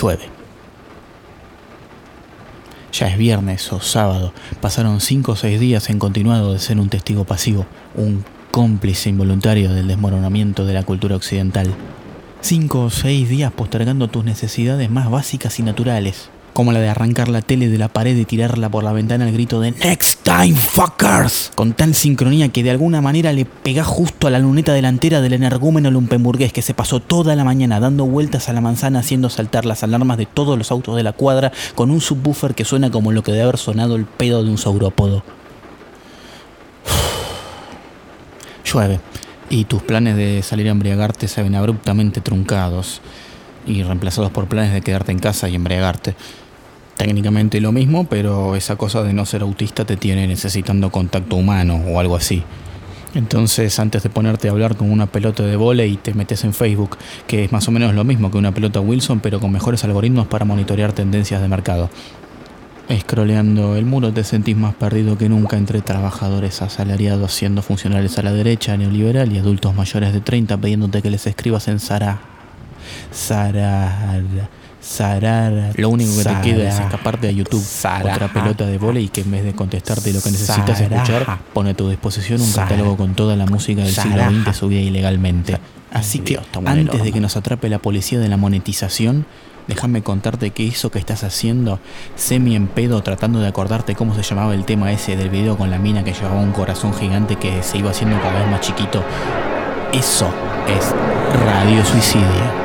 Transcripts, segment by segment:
llueve. Ya es viernes o sábado, pasaron 5 o 6 días en continuado de ser un testigo pasivo, un cómplice involuntario del desmoronamiento de la cultura occidental. 5 o 6 días postergando tus necesidades más básicas y naturales como la de arrancar la tele de la pared y tirarla por la ventana al grito de Next time, fuckers, con tal sincronía que de alguna manera le pegás justo a la luneta delantera del energúmeno lumpemburgués que se pasó toda la mañana dando vueltas a la manzana haciendo saltar las alarmas de todos los autos de la cuadra con un subwoofer que suena como lo que debe haber sonado el pedo de un saurópodo. Llueve y tus planes de salir a embriagarte se ven abruptamente truncados y reemplazados por planes de quedarte en casa y embriagarte. Técnicamente lo mismo, pero esa cosa de no ser autista te tiene necesitando contacto humano o algo así. Entonces, antes de ponerte a hablar con una pelota de volei, te metes en Facebook, que es más o menos lo mismo que una pelota Wilson, pero con mejores algoritmos para monitorear tendencias de mercado. Escroleando el muro te sentís más perdido que nunca entre trabajadores asalariados siendo funcionales a la derecha, neoliberal y adultos mayores de 30 pidiéndote que les escribas en Sara Sarar. Sarar. Lo único que te queda es escaparte a YouTube. Otra pelota de volei y que en vez de contestarte lo que necesitas escuchar, pone a tu disposición un catálogo con toda la música del siglo XX subida ilegalmente. Así que antes de que nos atrape la policía de la monetización, déjame contarte que eso que estás haciendo, semi en pedo tratando de acordarte cómo se llamaba el tema ese del video con la mina que llevaba un corazón gigante que se iba haciendo cada vez más chiquito. Eso es radio suicidio.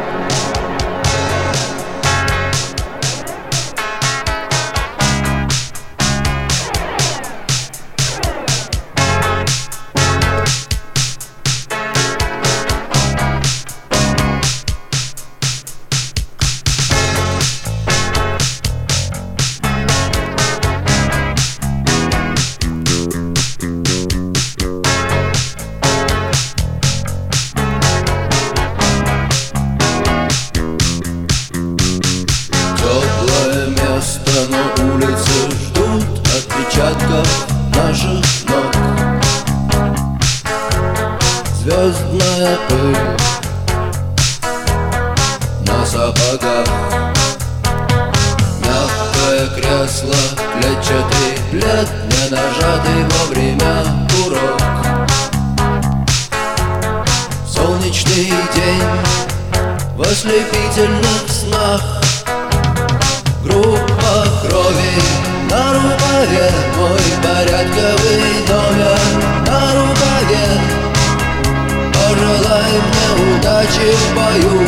удачи в бою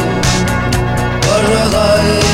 Пожелай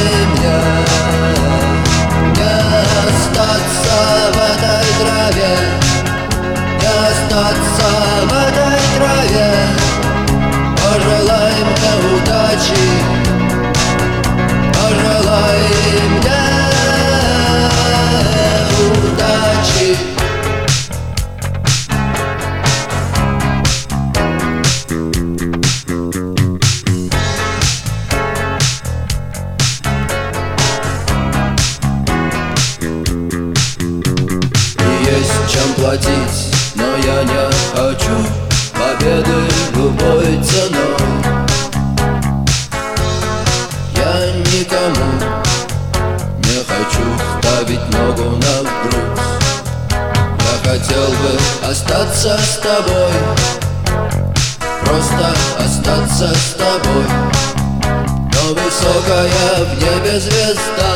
тобой. Просто остаться с тобой. Но высокая в небе звезда.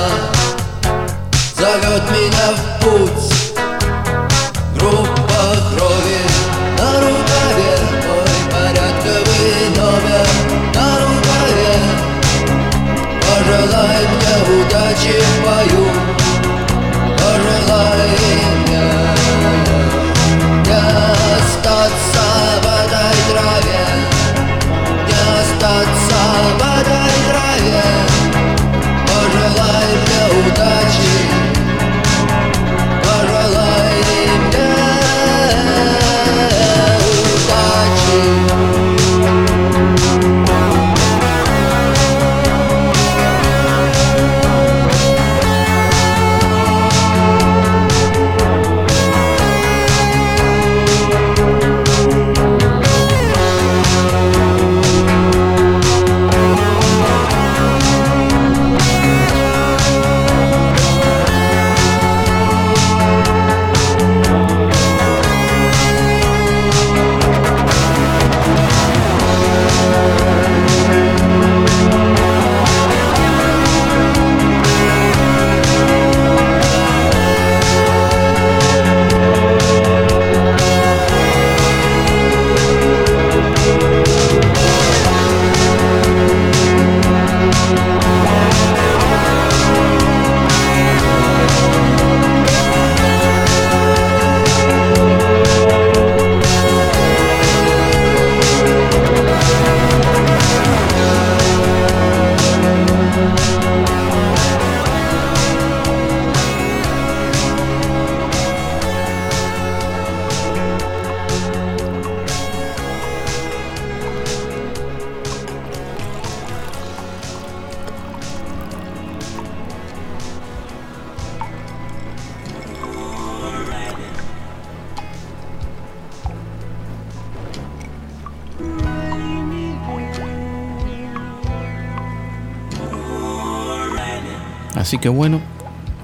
Así que bueno,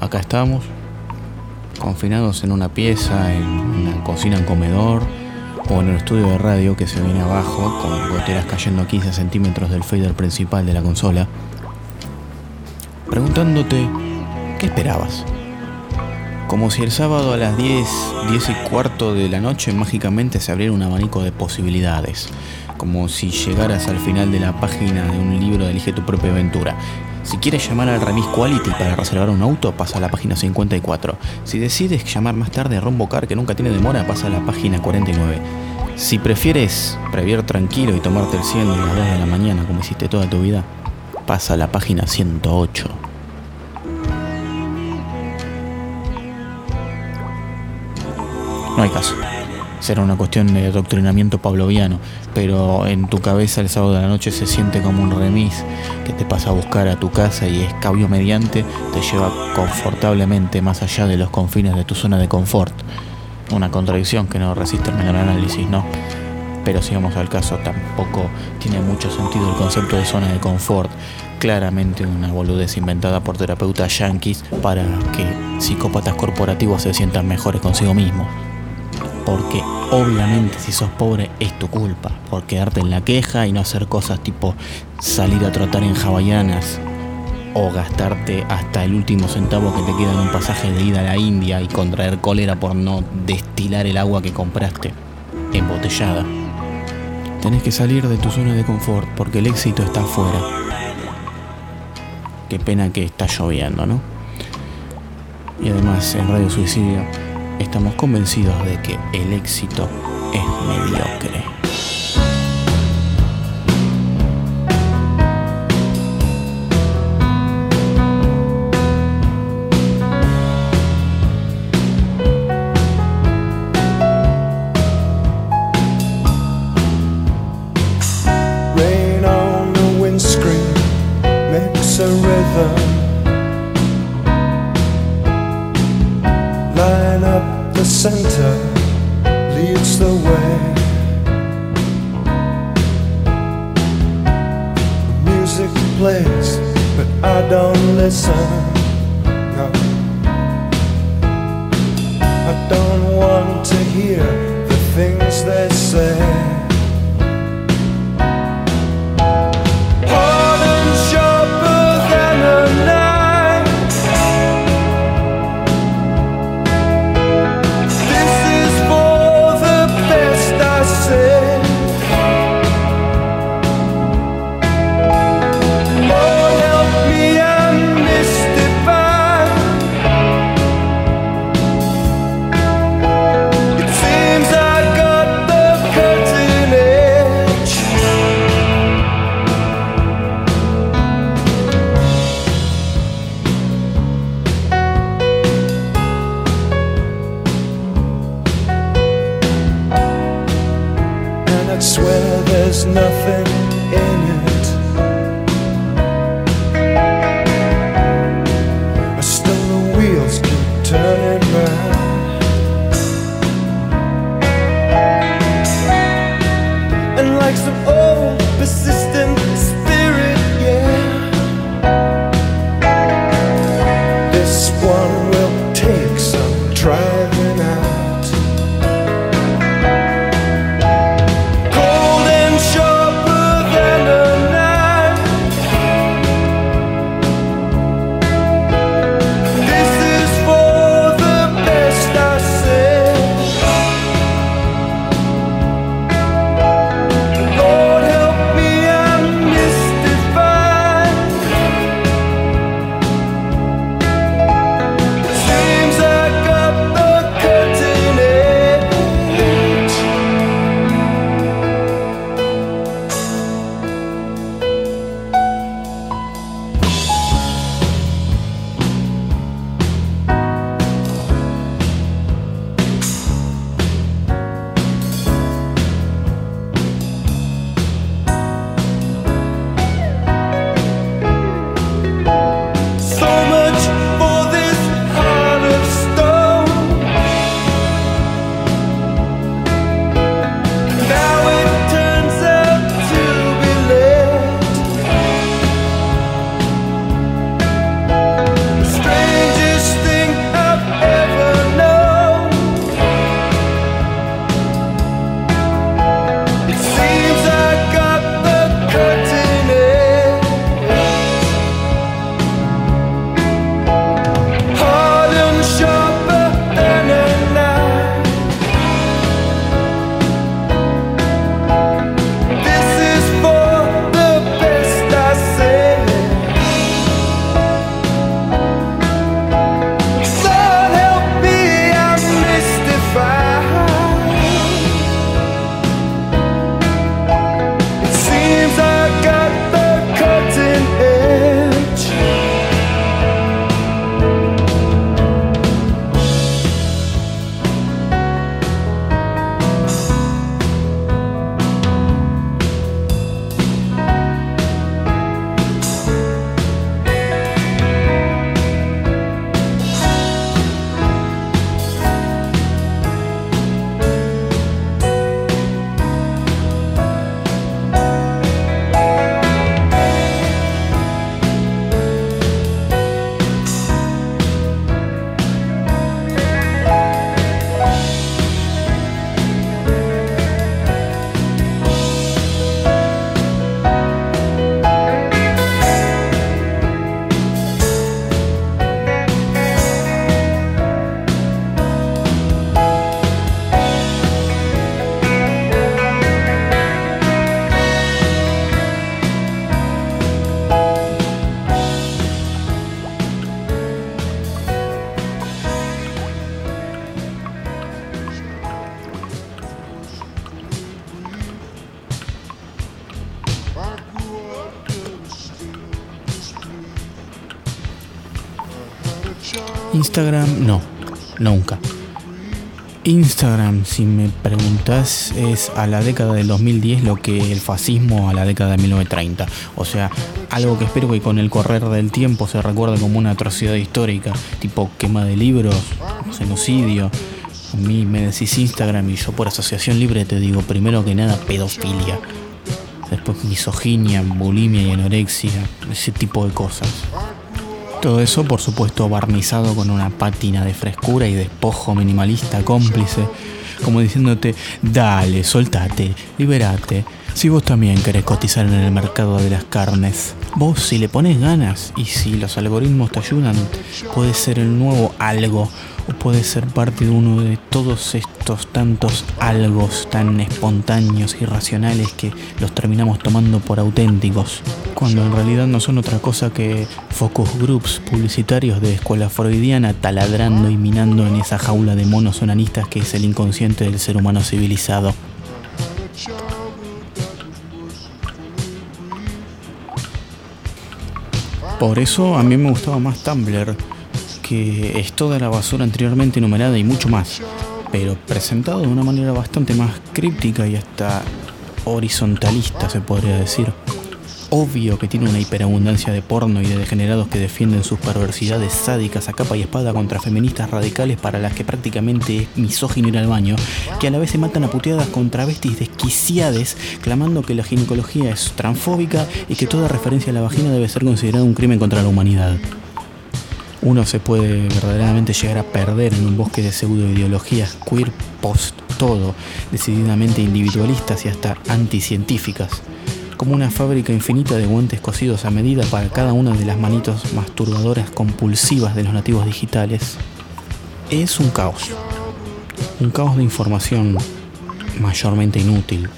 acá estamos, confinados en una pieza, en una cocina, en comedor o en el estudio de radio que se viene abajo, con goteras cayendo a 15 centímetros del fader principal de la consola, preguntándote, ¿qué esperabas? Como si el sábado a las 10, 10 y cuarto de la noche mágicamente se abriera un abanico de posibilidades. Como si llegaras al final de la página de un libro de Elige tu propia aventura. Si quieres llamar al Remis Quality para reservar un auto, pasa a la página 54. Si decides llamar más tarde a Rombo Car, que nunca tiene demora, pasa a la página 49. Si prefieres previar tranquilo y tomarte el 100 a las 2 de la mañana como hiciste toda tu vida, pasa a la página 108. No hay caso. Será una cuestión de adoctrinamiento pavloviano, pero en tu cabeza el sábado de la noche se siente como un remis que te pasa a buscar a tu casa y escabio mediante te lleva confortablemente más allá de los confines de tu zona de confort. Una contradicción que no resiste el menor análisis, ¿no? Pero si vamos al caso, tampoco tiene mucho sentido el concepto de zona de confort. Claramente una boludez inventada por terapeutas yanquis para que psicópatas corporativos se sientan mejores consigo mismos porque obviamente si sos pobre es tu culpa por quedarte en la queja y no hacer cosas tipo salir a trotar en hawaianas o gastarte hasta el último centavo que te queda en un pasaje de ida a la India y contraer cólera por no destilar el agua que compraste embotellada. Tenés que salir de tu zona de confort porque el éxito está afuera. Qué pena que está lloviendo, ¿no? Y además en Radio Suicidio estamos convencidos de que el éxito es mediocre. Instagram no, nunca. Instagram, si me preguntas, es a la década del 2010 lo que el fascismo a la década de 1930. O sea, algo que espero que con el correr del tiempo se recuerde como una atrocidad histórica, tipo quema de libros, genocidio. A mí me decís Instagram y yo por asociación libre te digo primero que nada pedofilia. Después misoginia, bulimia y anorexia, ese tipo de cosas. Todo eso, por supuesto, barnizado con una pátina de frescura y despojo minimalista cómplice, como diciéndote, dale, soltate, liberate. Si vos también querés cotizar en el mercado de las carnes, vos si le pones ganas y si los algoritmos te ayudan, puede ser el nuevo algo o puede ser parte de uno de todos estos tantos algos tan espontáneos y racionales que los terminamos tomando por auténticos, cuando en realidad no son otra cosa que focus groups publicitarios de escuela freudiana taladrando y minando en esa jaula de monos onanistas que es el inconsciente del ser humano civilizado. Por eso a mí me gustaba más Tumblr que es toda la basura anteriormente enumerada y mucho más, pero presentado de una manera bastante más críptica y hasta horizontalista se podría decir. Obvio que tiene una hiperabundancia de porno y de degenerados que defienden sus perversidades sádicas a capa y espada contra feministas radicales para las que prácticamente es misógino ir al baño, que a la vez se matan a puteadas contra bestis desquiciades, clamando que la ginecología es transfóbica y que toda referencia a la vagina debe ser considerada un crimen contra la humanidad. Uno se puede verdaderamente llegar a perder en un bosque de pseudoideologías queer post todo, decididamente individualistas y hasta anticientíficas, como una fábrica infinita de guantes cosidos a medida para cada una de las manitos masturbadoras compulsivas de los nativos digitales. Es un caos, un caos de información mayormente inútil,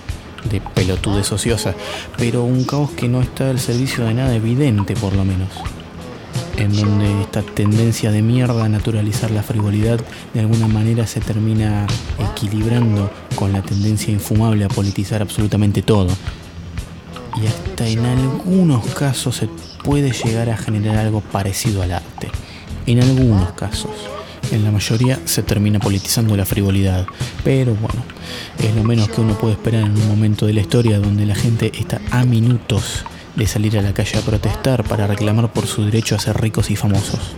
de pelotudes ociosa, pero un caos que no está al servicio de nada evidente por lo menos en donde esta tendencia de mierda a naturalizar la frivolidad de alguna manera se termina equilibrando con la tendencia infumable a politizar absolutamente todo. Y hasta en algunos casos se puede llegar a generar algo parecido al arte. En algunos casos. En la mayoría se termina politizando la frivolidad. Pero bueno, es lo menos que uno puede esperar en un momento de la historia donde la gente está a minutos de salir a la calle a protestar para reclamar por su derecho a ser ricos y famosos.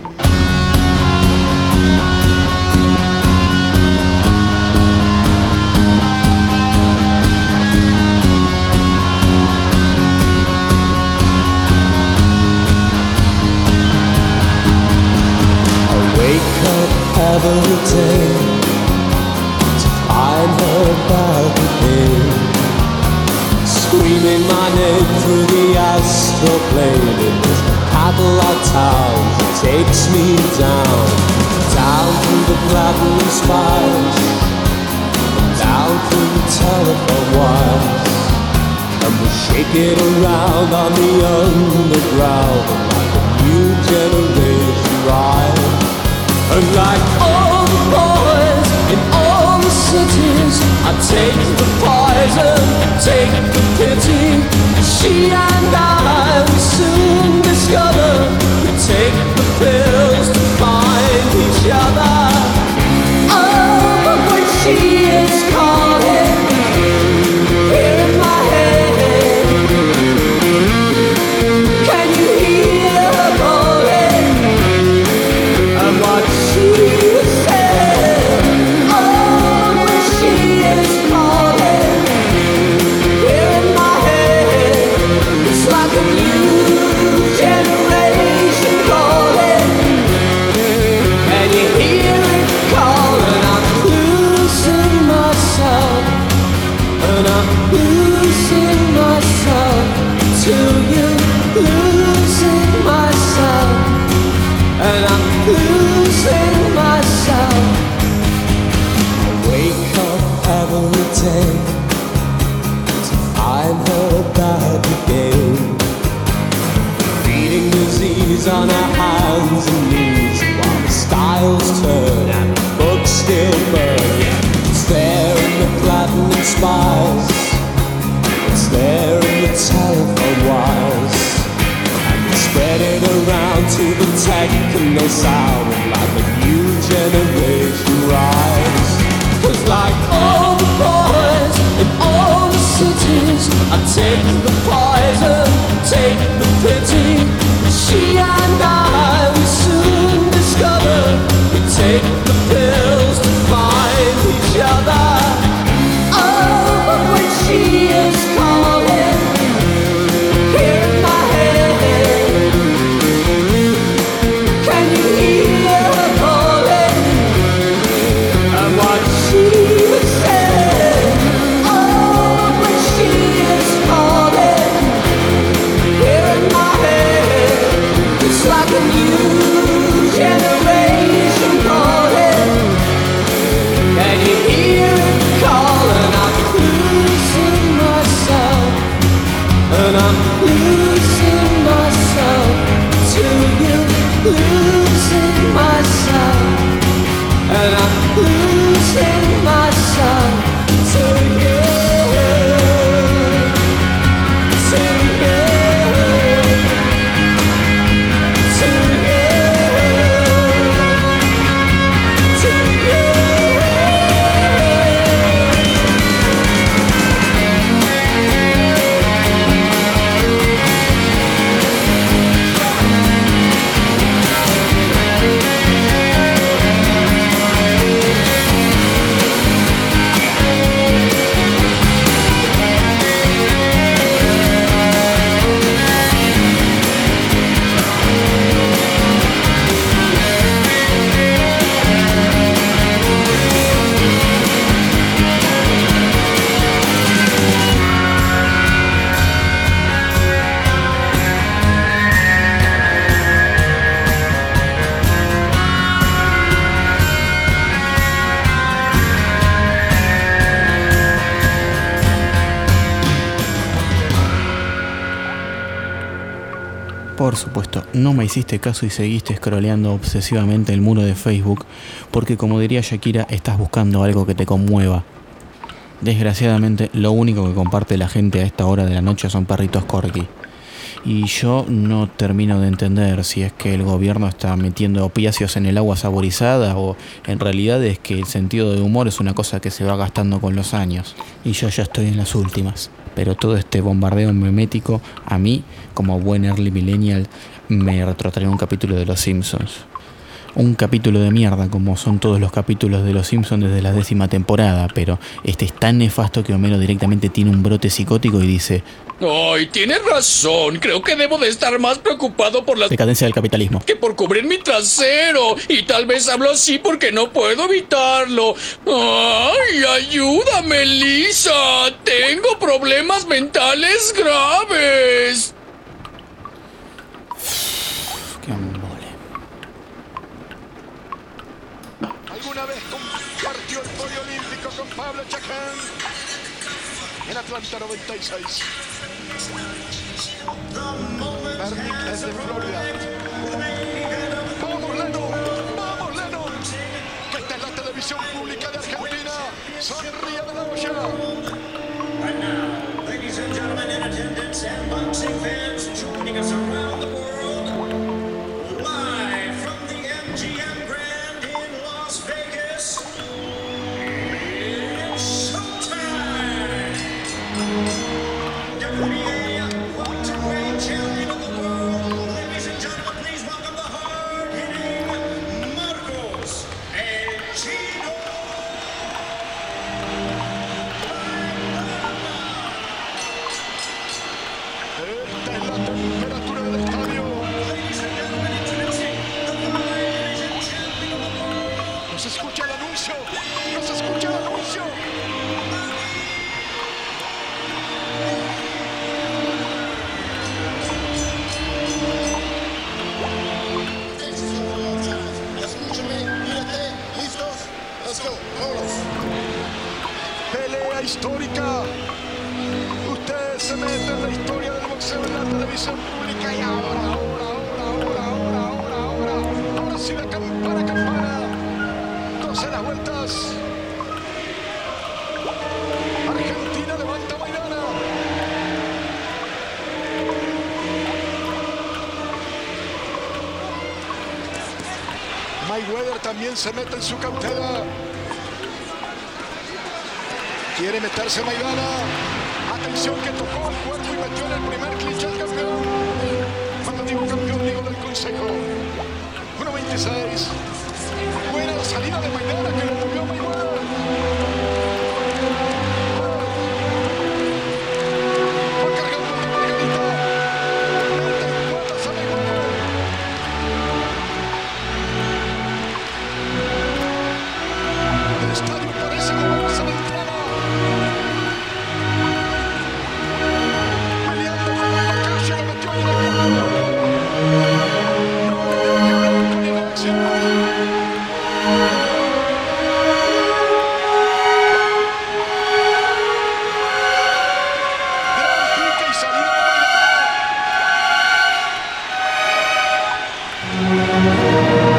Screaming my name through the astral plane in this Cadillac town that takes me down, down through the platinum spires, down through the telephone wires, and we shake it around on the underground like a new generation ride, and like take the poison, take the pity. She and I will soon discover no siren like a new generation. Supuesto, no me hiciste caso y seguiste scrolleando obsesivamente el muro de Facebook porque como diría Shakira, estás buscando algo que te conmueva. Desgraciadamente, lo único que comparte la gente a esta hora de la noche son perritos corgi. Y yo no termino de entender si es que el gobierno está metiendo opiáceos en el agua saborizada o en realidad es que el sentido de humor es una cosa que se va gastando con los años. Y yo ya estoy en las últimas. Pero todo este bombardeo memético, a mí, como buen early millennial, me retrotrae un capítulo de Los Simpsons. Un capítulo de mierda, como son todos los capítulos de Los Simpsons desde la décima temporada, pero este es tan nefasto que Homero directamente tiene un brote psicótico y dice, Ay, tienes razón. Creo que debo de estar más preocupado por la decadencia del capitalismo. que por cubrir mi trasero. Y tal vez hablo así porque no puedo evitarlo. ¡Ay, ayúdame, Lisa! Tengo problemas mentales graves. Qué embole. ¿Alguna vez compartió el podio olímpico con Pablo Chacán? En Atlanta 96. Bernick es de Florida. ¡Vamos, Leno! ¡Vamos, Leno! Esta es la televisión pública de Argentina. Sonríe de la olla. Right now, ladies and gentlemen in attendance and boxing fans joining us también se mete en su cautela. Quiere meterse Maidana. Atención que tocó el cuerpo y metió en el primer cliché al campeón. Cuando digo campeón, digo del consejo. 1.26. Música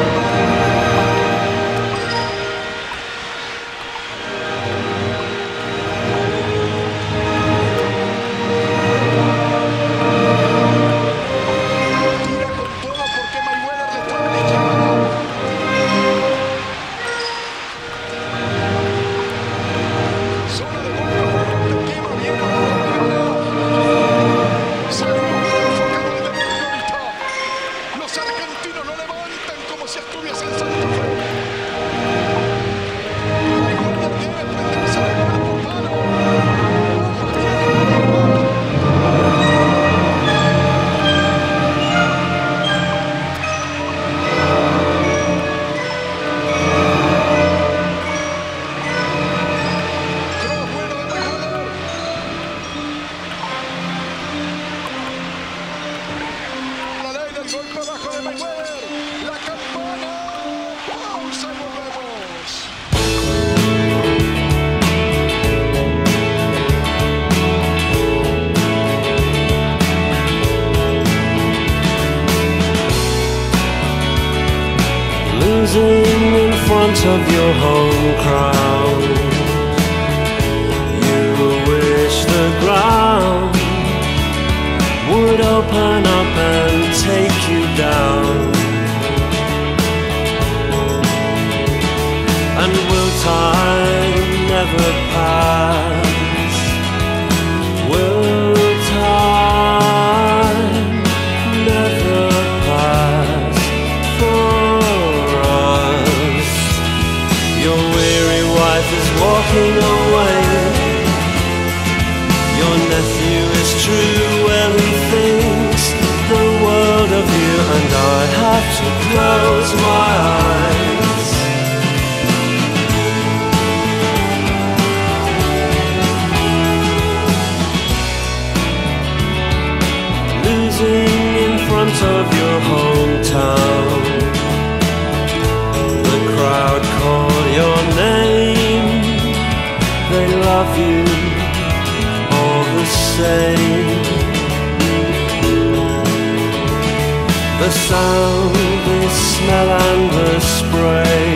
of your home crown. You wish the ground would open up and take you down. And will time never pass? close my eyes. Losing in front of your hometown. The crowd call your name. They love you all the same. the sound smell and the spray.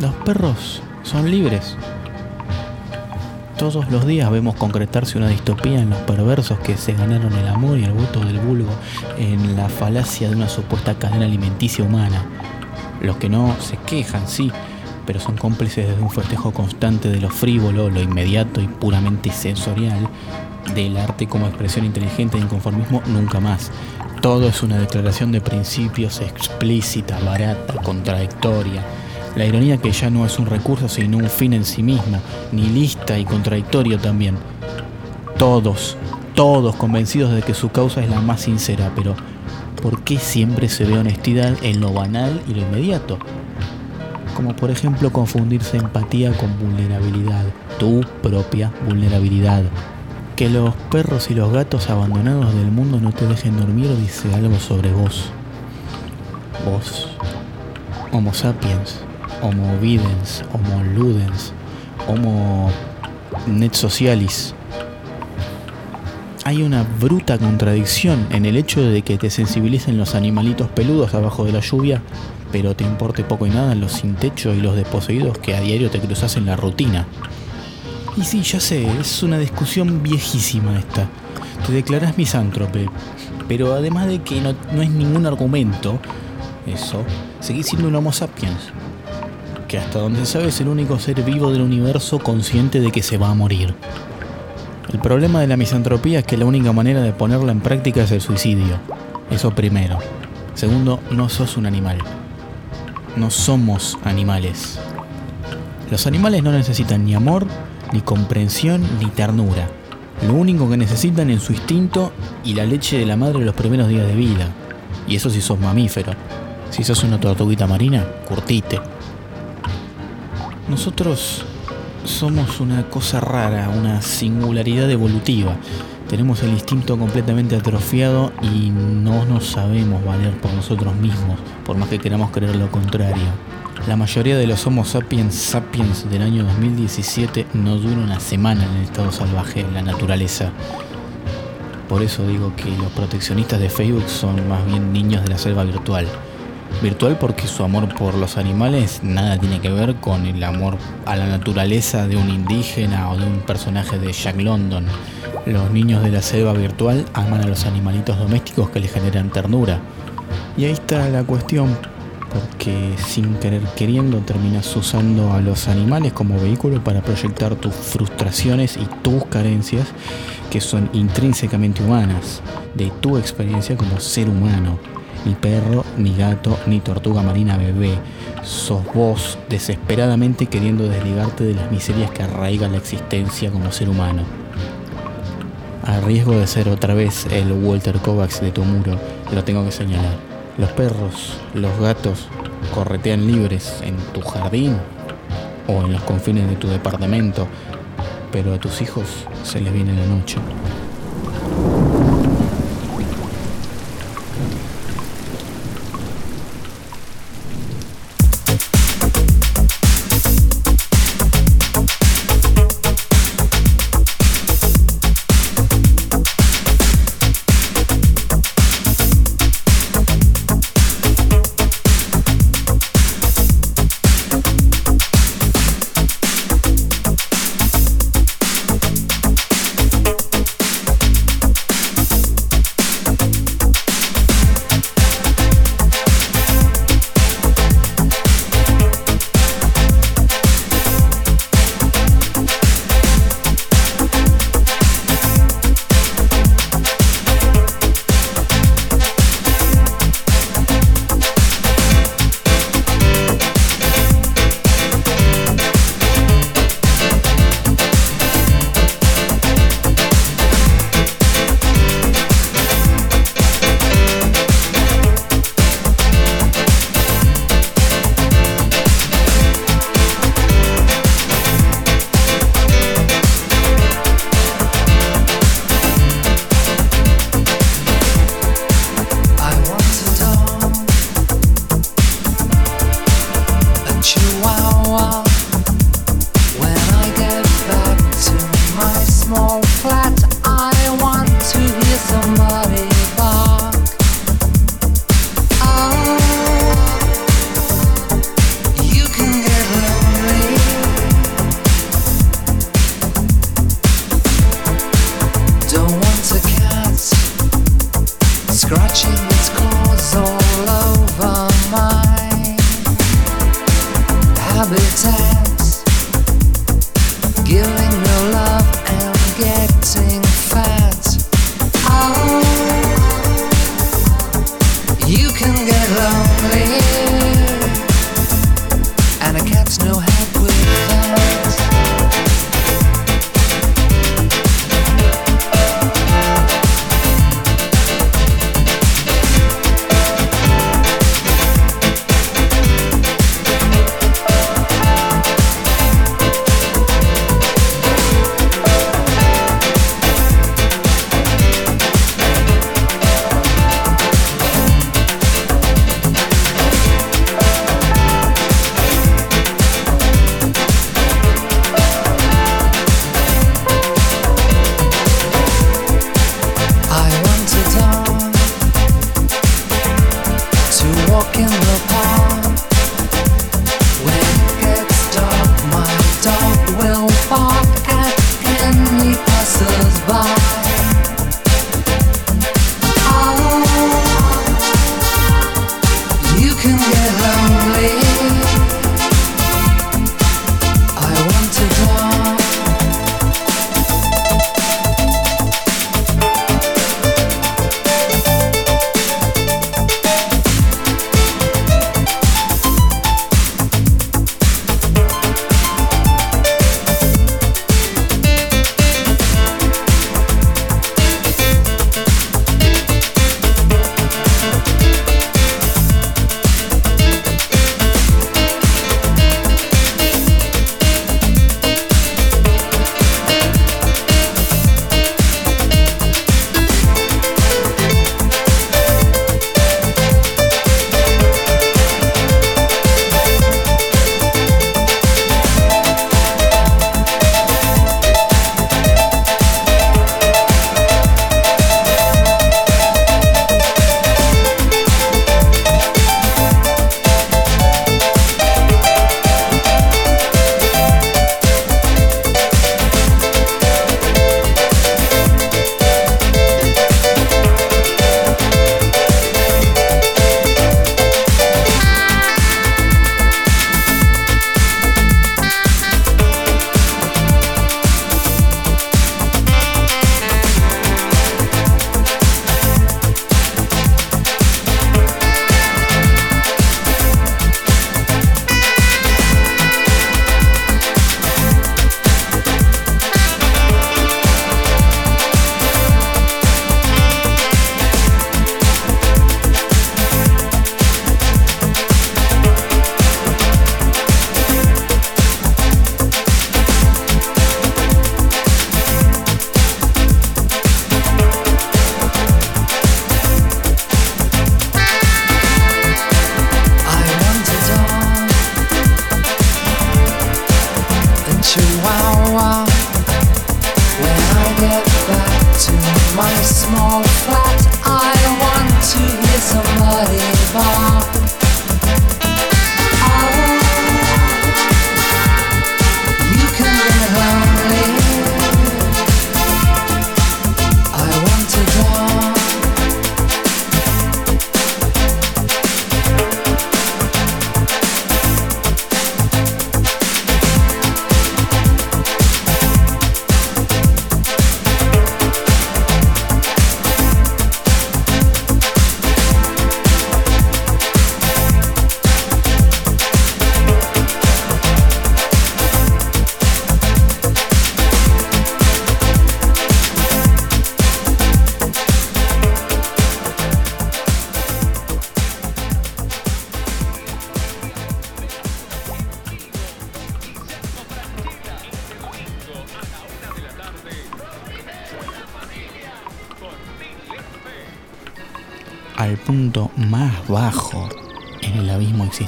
Los perros son libres. Todos los días vemos concretarse una distopía en los perversos que se ganaron el amor y el voto del vulgo en la falacia de una supuesta cadena alimenticia humana. Los que no se quejan, sí, pero son cómplices de un festejo constante de lo frívolo, lo inmediato y puramente sensorial, del arte como expresión inteligente de inconformismo nunca más. Todo es una declaración de principios explícita, barata, contradictoria. La ironía que ya no es un recurso sino un fin en sí mismo, nihilista y contradictorio también. Todos, todos convencidos de que su causa es la más sincera, pero ¿por qué siempre se ve honestidad en lo banal y lo inmediato? Como por ejemplo confundirse empatía con vulnerabilidad, tu propia vulnerabilidad. Que los perros y los gatos abandonados del mundo no te dejen dormir dice algo sobre vos. Vos, Homo sapiens, Homo videns, Homo ludens, Homo net socialis. Hay una bruta contradicción en el hecho de que te sensibilicen los animalitos peludos abajo de la lluvia, pero te importe poco y nada los sin techo y los desposeídos que a diario te cruzas en la rutina. Y sí, ya sé, es una discusión viejísima esta. Te declarás misántrope, pero además de que no, no es ningún argumento, eso, seguís siendo un Homo sapiens, que hasta donde se sabe es el único ser vivo del universo consciente de que se va a morir. El problema de la misantropía es que la única manera de ponerla en práctica es el suicidio. Eso primero. Segundo, no sos un animal. No somos animales. Los animales no necesitan ni amor, ni comprensión, ni ternura. Lo único que necesitan es su instinto y la leche de la madre los primeros días de vida. Y eso si sos mamífero. Si sos una tortuguita marina, curtite. Nosotros somos una cosa rara, una singularidad evolutiva. Tenemos el instinto completamente atrofiado y no nos sabemos valer por nosotros mismos, por más que queramos creer lo contrario. La mayoría de los Homo sapiens sapiens del año 2017 no dura una semana en el estado salvaje en la naturaleza. Por eso digo que los proteccionistas de Facebook son más bien niños de la selva virtual. Virtual porque su amor por los animales nada tiene que ver con el amor a la naturaleza de un indígena o de un personaje de Jack London. Los niños de la selva virtual aman a los animalitos domésticos que les generan ternura. Y ahí está la cuestión, porque sin querer queriendo terminas usando a los animales como vehículo para proyectar tus frustraciones y tus carencias que son intrínsecamente humanas, de tu experiencia como ser humano. Ni perro, ni gato, ni tortuga marina bebé. Sos vos desesperadamente queriendo desligarte de las miserias que arraiga la existencia como ser humano. A riesgo de ser otra vez el Walter Kovacs de tu muro, lo tengo que señalar. Los perros, los gatos, corretean libres en tu jardín o en los confines de tu departamento, pero a tus hijos se les viene la noche.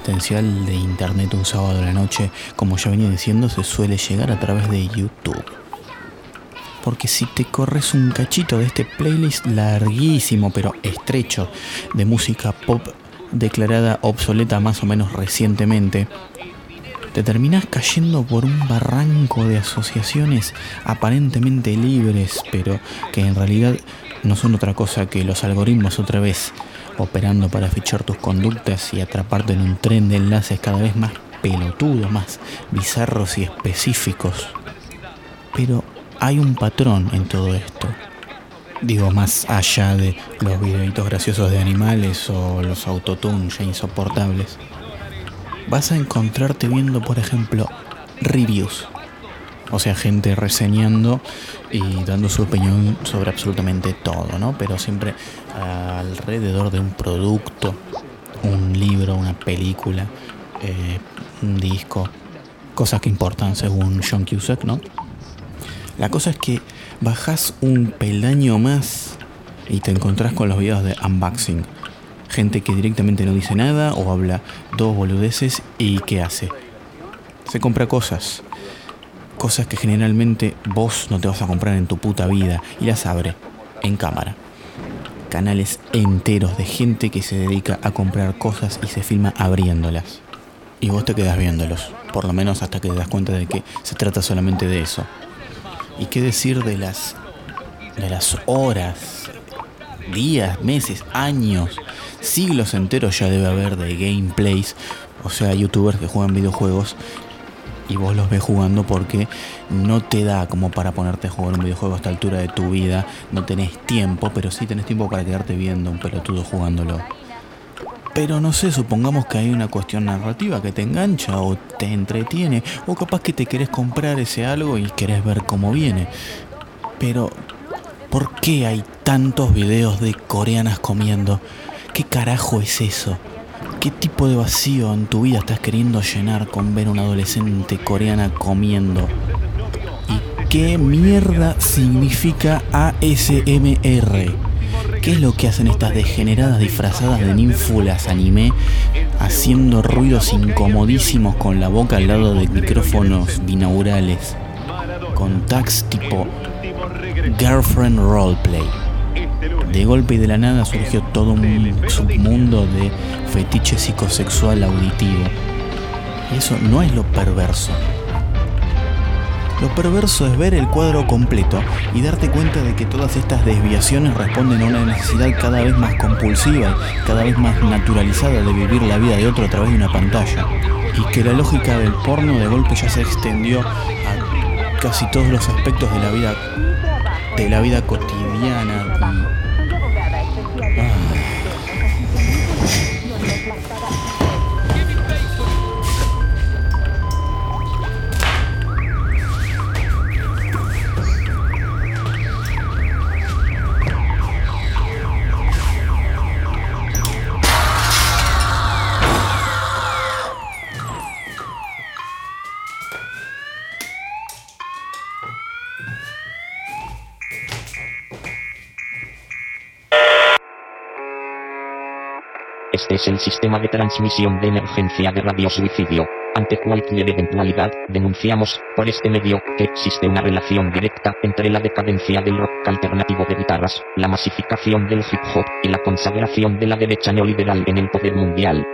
Existencial de Internet un sábado a la noche, como ya venía diciendo, se suele llegar a través de YouTube. Porque si te corres un cachito de este playlist larguísimo pero estrecho de música pop declarada obsoleta más o menos recientemente, te terminás cayendo por un barranco de asociaciones aparentemente libres, pero que en realidad no son otra cosa que los algoritmos otra vez operando para fichar tus conductas y atraparte en un tren de enlaces cada vez más pelotudos, más bizarros y específicos. Pero hay un patrón en todo esto. Digo, más allá de los videitos graciosos de animales o los autotunes ya insoportables. Vas a encontrarte viendo, por ejemplo, reviews. O sea, gente reseñando y dando su opinión sobre absolutamente todo, ¿no? Pero siempre alrededor de un producto, un libro, una película, eh, un disco, cosas que importan según John Cusack, ¿no? La cosa es que bajas un peldaño más y te encontrás con los videos de unboxing. Gente que directamente no dice nada o habla dos boludeces y ¿qué hace? Se compra cosas. Cosas que generalmente vos no te vas a comprar en tu puta vida y las abre en cámara. Canales enteros de gente que se dedica a comprar cosas y se filma abriéndolas. Y vos te quedas viéndolos, por lo menos hasta que te das cuenta de que se trata solamente de eso. ¿Y qué decir de las de las horas, días, meses, años, siglos enteros ya debe haber de gameplays, o sea, youtubers que juegan videojuegos y vos los ves jugando porque no te da como para ponerte a jugar un videojuego a esta altura de tu vida, no tenés tiempo, pero sí tenés tiempo para quedarte viendo un pelotudo jugándolo. Pero no sé, supongamos que hay una cuestión narrativa que te engancha o te entretiene, o capaz que te querés comprar ese algo y querés ver cómo viene. Pero, ¿por qué hay tantos videos de coreanas comiendo? ¿Qué carajo es eso? ¿Qué tipo de vacío en tu vida estás queriendo llenar con ver a una adolescente coreana comiendo? ¿Y qué mierda significa ASMR? ¿Qué es lo que hacen estas degeneradas disfrazadas de ninfulas anime haciendo ruidos incomodísimos con la boca al lado de micrófonos binaurales? Con tags tipo Girlfriend Roleplay. De golpe y de la nada surgió todo un submundo de fetiche psicosexual auditivo. Y eso no es lo perverso. Lo perverso es ver el cuadro completo y darte cuenta de que todas estas desviaciones responden a una necesidad cada vez más compulsiva cada vez más naturalizada de vivir la vida de otro a través de una pantalla. Y que la lógica del porno de golpe ya se extendió a casi todos los aspectos de la vida de la vida cotidiana y Este es el sistema de transmisión de emergencia de radiosuicidio. Ante cualquier eventualidad, denunciamos, por este medio, que existe una relación directa entre la decadencia del rock alternativo de guitarras, la masificación del hip hop y la consagración de la derecha neoliberal en el poder mundial.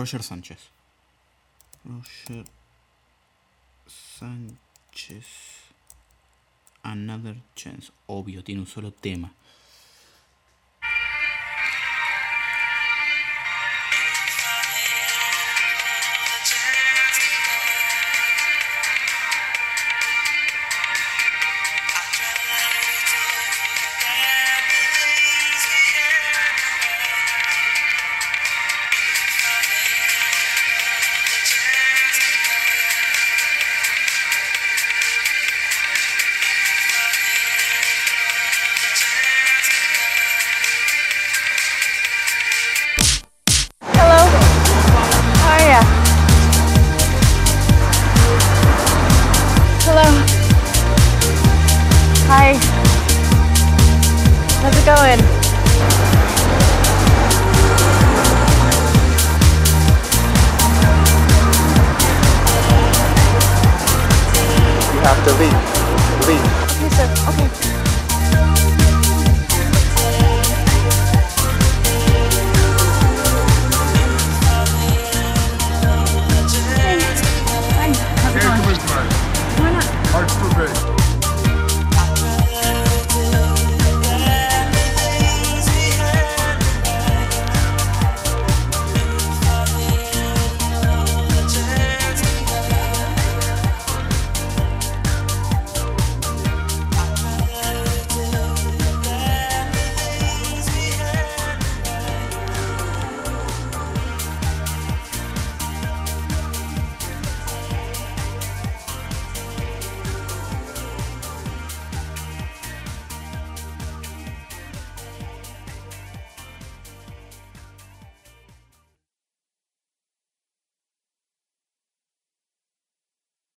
Roger Sánchez. Roger Sánchez. Another Chance. Obvio, tiene un solo tema.